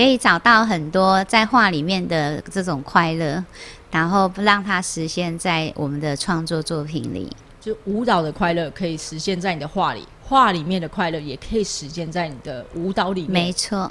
可以找到很多在画里面的这种快乐，然后让它实现在我们的创作作品里。就舞蹈的快乐可以实现在你的画里，画里面的快乐也可以实现在你的舞蹈里面。没错。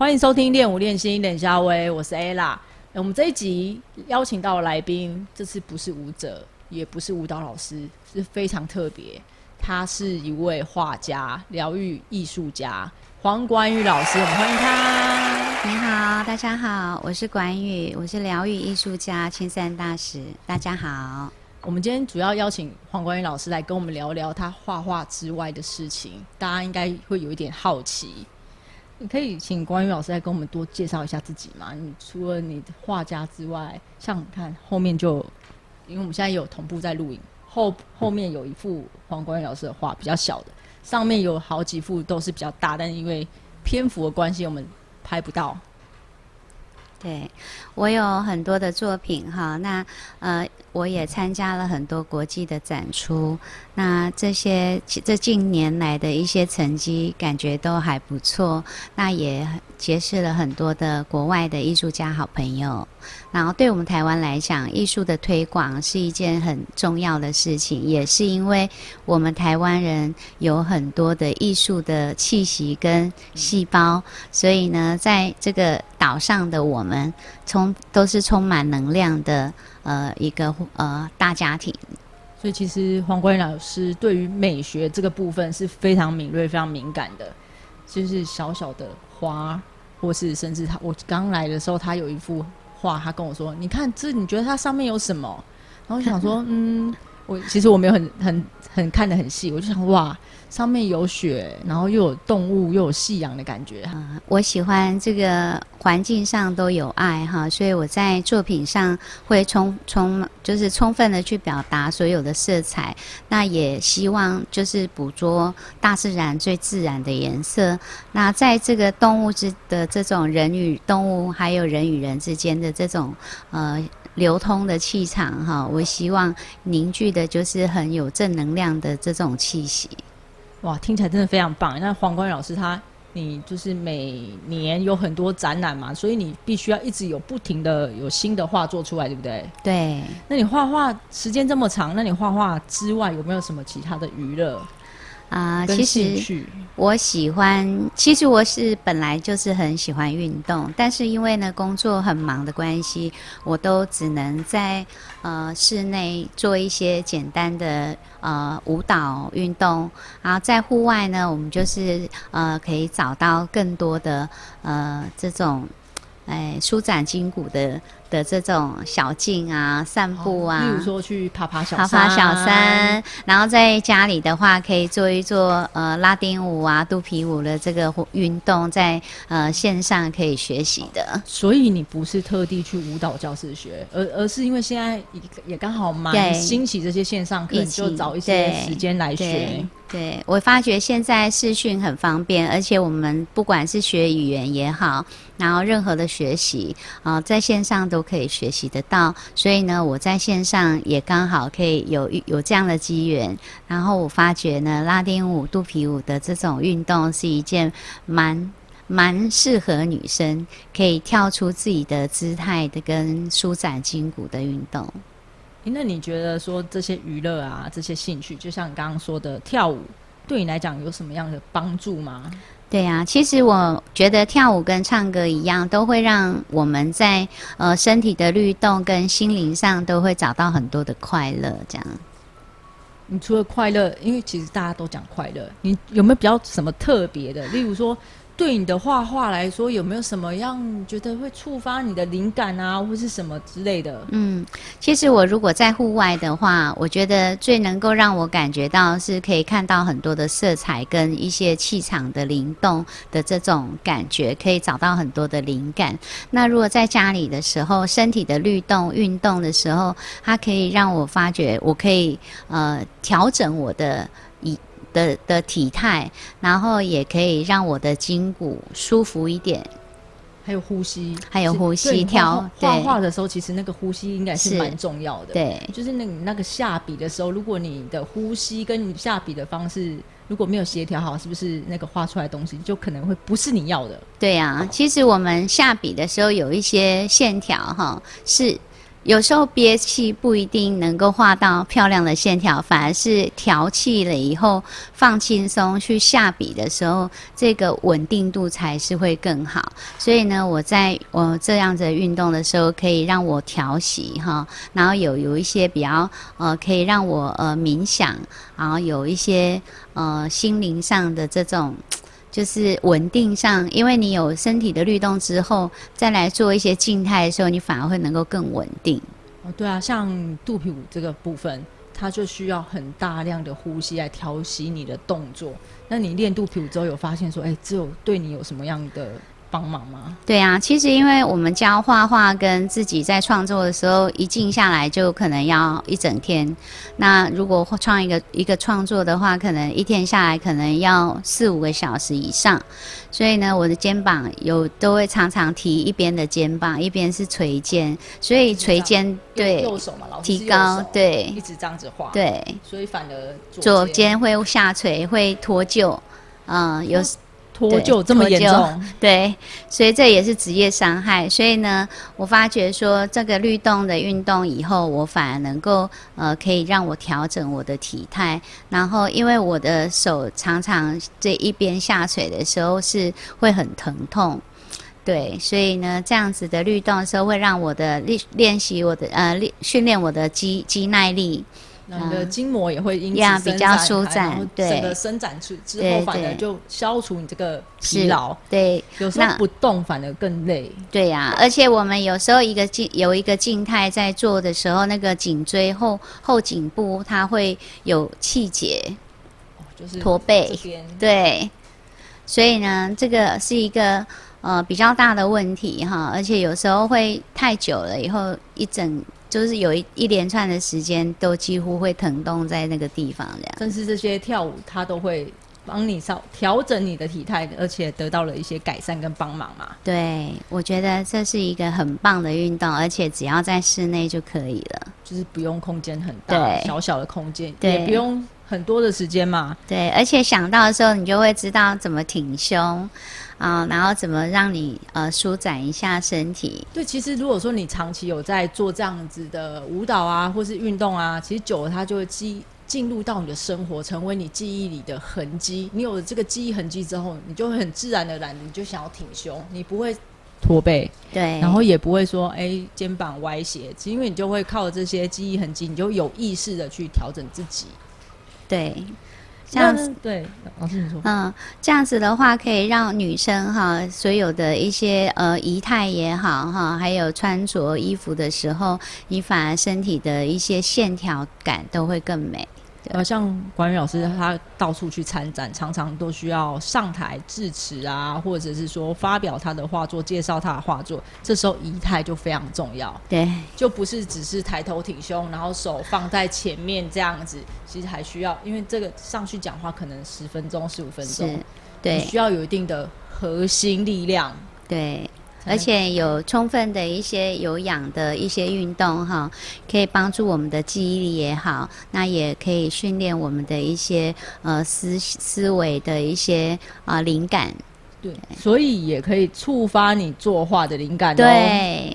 欢迎收听练舞练心，冷夏薇，我是 Ella。我们这一集邀请到的来宾，这次不是舞者，也不是舞蹈老师，是非常特别。他是一位画家、疗愈艺术家黄冠宇老师，我们欢迎他。你好，大家好，我是管宇，我是疗愈艺术家青山大使。大家好，我们今天主要邀请黄冠宇老师来跟我们聊聊他画画之外的事情，大家应该会有一点好奇。你可以请关宇老师来跟我们多介绍一下自己吗？你除了你画家之外，像你看后面就，因为我们现在有同步在录影，后后面有一幅黄关宇老师的画，比较小的，上面有好几幅都是比较大，但因为篇幅的关系，我们拍不到。对，我有很多的作品哈，那呃，我也参加了很多国际的展出，那这些这近年来的一些成绩，感觉都还不错，那也结识了很多的国外的艺术家好朋友。然后，对我们台湾来讲，艺术的推广是一件很重要的事情，也是因为我们台湾人有很多的艺术的气息跟细胞，所以呢，在这个岛上的我们，充都是充满能量的呃一个呃大家庭。所以，其实黄冠老师对于美学这个部分是非常敏锐、非常敏感的，就是小小的花，或是甚至他我刚来的时候，他有一幅。画，他跟我说：“你看这，你觉得它上面有什么？”然后我想说：“嗯，我其实我没有很很很看得很细，我就想哇，上面有雪，然后又有动物，又有夕阳的感觉。我喜欢这个环境上都有爱哈，所以我在作品上会充充就是充分的去表达所有的色彩。那也希望就是捕捉大自然最自然的颜色。那在这个动物之的这种人与动物，还有人与人之间的这种呃。”流通的气场哈，我希望凝聚的就是很有正能量的这种气息。哇，听起来真的非常棒！那黄冠老师他，你就是每年有很多展览嘛，所以你必须要一直有不停的有新的画做出来，对不对？对。那你画画时间这么长，那你画画之外有没有什么其他的娱乐？啊，其实我喜欢，其实我是本来就是很喜欢运动，但是因为呢工作很忙的关系，我都只能在呃室内做一些简单的呃舞蹈运动，然后在户外呢，我们就是呃可以找到更多的呃这种哎舒展筋骨的。的这种小径啊，散步啊，例如说去爬爬小爬爬小山，然后在家里的话，可以做一做呃拉丁舞啊、肚皮舞的这个运动，在呃线上可以学习的。所以你不是特地去舞蹈教室学，而而是因为现在也也刚好蛮兴起这些线上课，就找一些时间来学。对我发觉现在视讯很方便，而且我们不管是学语言也好，然后任何的学习啊，在线上都可以学习得到。所以呢，我在线上也刚好可以有有这样的机缘。然后我发觉呢，拉丁舞、肚皮舞的这种运动是一件蛮蛮适合女生可以跳出自己的姿态的跟舒展筋骨的运动。那你觉得说这些娱乐啊，这些兴趣，就像你刚刚说的跳舞，对你来讲有什么样的帮助吗？对呀，其实我觉得跳舞跟唱歌一样，都会让我们在呃身体的律动跟心灵上都会找到很多的快乐。这样，你除了快乐，因为其实大家都讲快乐，你有没有比较什么特别的？例如说。对你的画画来说，有没有什么样觉得会触发你的灵感啊，或是什么之类的？嗯，其实我如果在户外的话，我觉得最能够让我感觉到是可以看到很多的色彩跟一些气场的灵动的这种感觉，可以找到很多的灵感。那如果在家里的时候，身体的律动运动的时候，它可以让我发觉，我可以呃调整我的以。的的体态，然后也可以让我的筋骨舒服一点，还有呼吸，还有呼吸调。画画的时候，其实那个呼吸应该是蛮重要的。对，就是那那个下笔的时候，如果你的呼吸跟你下笔的方式如果没有协调好，是不是那个画出来的东西就可能会不是你要的？对呀，其实我们下笔的时候有一些线条哈是。有时候憋气不一定能够画到漂亮的线条，反而是调气了以后放轻松去下笔的时候，这个稳定度才是会更好。所以呢，我在我这样子运动的时候，可以让我调息哈，然后有有一些比较呃，可以让我呃冥想，然后有一些呃心灵上的这种。就是稳定上，因为你有身体的律动之后，再来做一些静态的时候，你反而会能够更稳定。哦，对啊，像肚皮舞这个部分，它就需要很大量的呼吸来调息你的动作。那你练肚皮舞之后，有发现说，哎，只有对你有什么样的？帮忙吗？对啊，其实因为我们教画画跟自己在创作的时候，一静下来就可能要一整天。那如果创一个一个创作的话，可能一天下来可能要四五个小时以上。所以呢，我的肩膀有都会常常提一边的肩膀，一边是垂肩，所以垂肩对右手嘛，提高对，一直这样子画对，所以反而左肩会下垂会脱臼，嗯，有。脱臼这么严重，对，所以这也是职业伤害。所以呢，我发觉说这个律动的运动以后，我反而能够呃，可以让我调整我的体态。然后，因为我的手常常这一边下垂的时候是会很疼痛，对，所以呢，这样子的律动的时候会让我的练练习我的呃练训练我的肌肌耐力。你的筋膜也会因此比较舒展，对，整个伸展出之后，反而就消除你这个疲劳。对，有时候不动反而更累。对呀，而且我们有时候一个静有一个静态在做的时候，那个颈椎后后颈部它会有气结，就是驼背。对，所以呢，这个是一个呃比较大的问题哈，而且有时候会太久了以后一整。就是有一一连串的时间都几乎会疼痛在那个地方，这样。但是这些跳舞，它都会帮你稍调整你的体态，而且得到了一些改善跟帮忙嘛。对，我觉得这是一个很棒的运动，而且只要在室内就可以了，就是不用空间很大，小小的空间，也不用很多的时间嘛。对，而且想到的时候，你就会知道怎么挺胸。啊，然后怎么让你呃舒展一下身体？对，其实如果说你长期有在做这样子的舞蹈啊，或是运动啊，其实久了它就会记进入到你的生活，成为你记忆里的痕迹。你有了这个记忆痕迹之后，你就会很自然的来，你就想要挺胸，你不会驼背，对，然后也不会说哎肩膀歪斜，因为你就会靠这些记忆痕迹，你就有意识的去调整自己，对。这样子对，老师你说，嗯，这样子的话可以让女生哈，所有的一些呃仪态也好哈，还有穿着衣服的时候，你反而身体的一些线条感都会更美。呃，像管宇老师，他到处去参展，常常都需要上台致辞啊，或者是说发表他的画作，介绍他的画作。这时候仪态就非常重要，对，就不是只是抬头挺胸，然后手放在前面这样子。其实还需要，因为这个上去讲话可能十分钟、十五分钟，对，需要有一定的核心力量，对。而且有充分的一些有氧的一些运动哈，可以帮助我们的记忆力也好，那也可以训练我们的一些呃思思维的一些啊灵感。对，所以也可以触发你作画的灵感。对，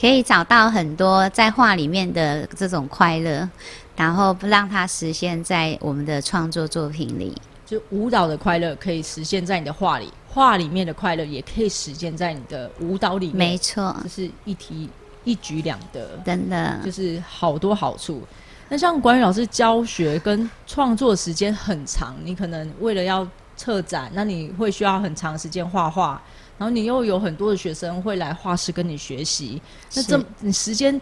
可以找到很多在画里面的这种快乐，然后让它实现在我们的创作作品里。就舞蹈的快乐可以实现在你的画里。画里面的快乐也可以实践在你的舞蹈里面，没错，就是一提一举两得，真的就是好多好处。那像管宇老师教学跟创作时间很长，你可能为了要策展，那你会需要很长时间画画，然后你又有很多的学生会来画室跟你学习，那这你时间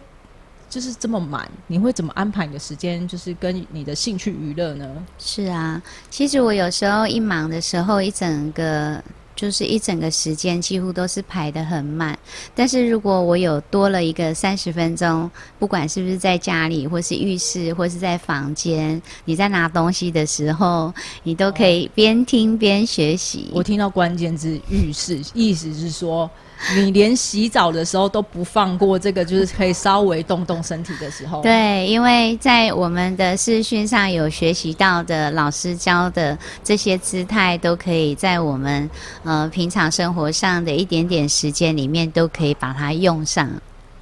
就是这么满，你会怎么安排你的时间？就是跟你的兴趣娱乐呢？是啊，其实我有时候一忙的时候，一整个。就是一整个时间几乎都是排的很满，但是如果我有多了一个三十分钟，不管是不是在家里，或是浴室，或是在房间，你在拿东西的时候，你都可以边听边学习。我听到关键字浴室，意思是说。你连洗澡的时候都不放过这个，就是可以稍微动动身体的时候。对，因为在我们的视讯上有学习到的老师教的这些姿态，都可以在我们呃平常生活上的一点点时间里面都可以把它用上。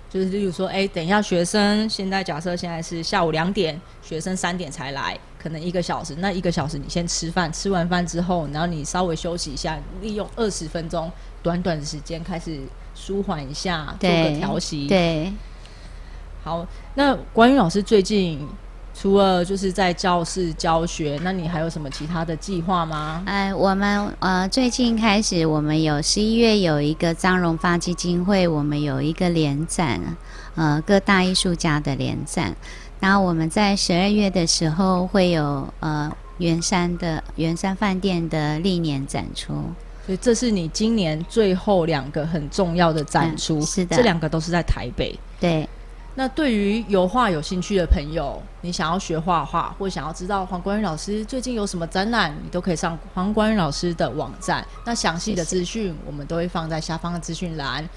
就是例如说，哎，等一下学生，现在假设现在是下午两点，学生三点才来，可能一个小时，那一个小时你先吃饭，吃完饭之后，然后你稍微休息一下，利用二十分钟。短短的时间开始舒缓一下，做个调息。对，好。那关于老师最近除了就是在教室教学，那你还有什么其他的计划吗？哎，我们呃最近开始，我们有十一月有一个张荣发基金会，我们有一个联展，呃各大艺术家的联展。然后我们在十二月的时候会有呃圆山的圆山饭店的历年展出。所以这是你今年最后两个很重要的展出，是的，这两个都是在台北。对，那对于油画有兴趣的朋友，你想要学画画，或想要知道黄光宇老师最近有什么展览，你都可以上黄光宇老师的网站。那详细的资讯我们都会放在下方的资讯栏。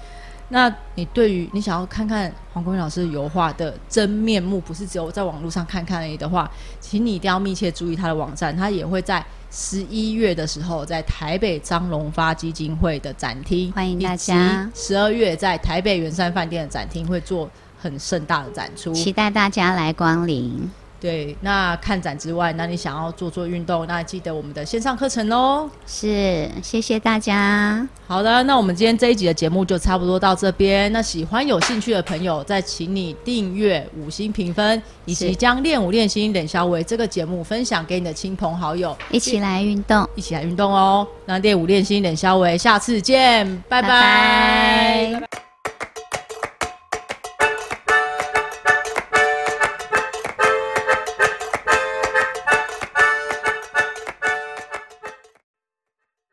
那你对于你想要看看黄光宇老师油画的真面目，不是只有在网络上看看而已的话，请你一定要密切注意他的网站，他也会在。十一月的时候，在台北张荣发基金会的展厅，欢迎大家。十二月在台北圆山饭店的展厅会做很盛大的展出，期待大家来光临。对，那看展之外，那你想要做做运动，那记得我们的线上课程哦。是，谢谢大家。好的，那我们今天这一集的节目就差不多到这边。那喜欢有兴趣的朋友，再请你订阅、五星评分，以及将练舞练心冷消维这个节目分享给你的亲朋好友，一起来运动，一起来运动哦。那练舞练心冷消维，下次见，拜拜。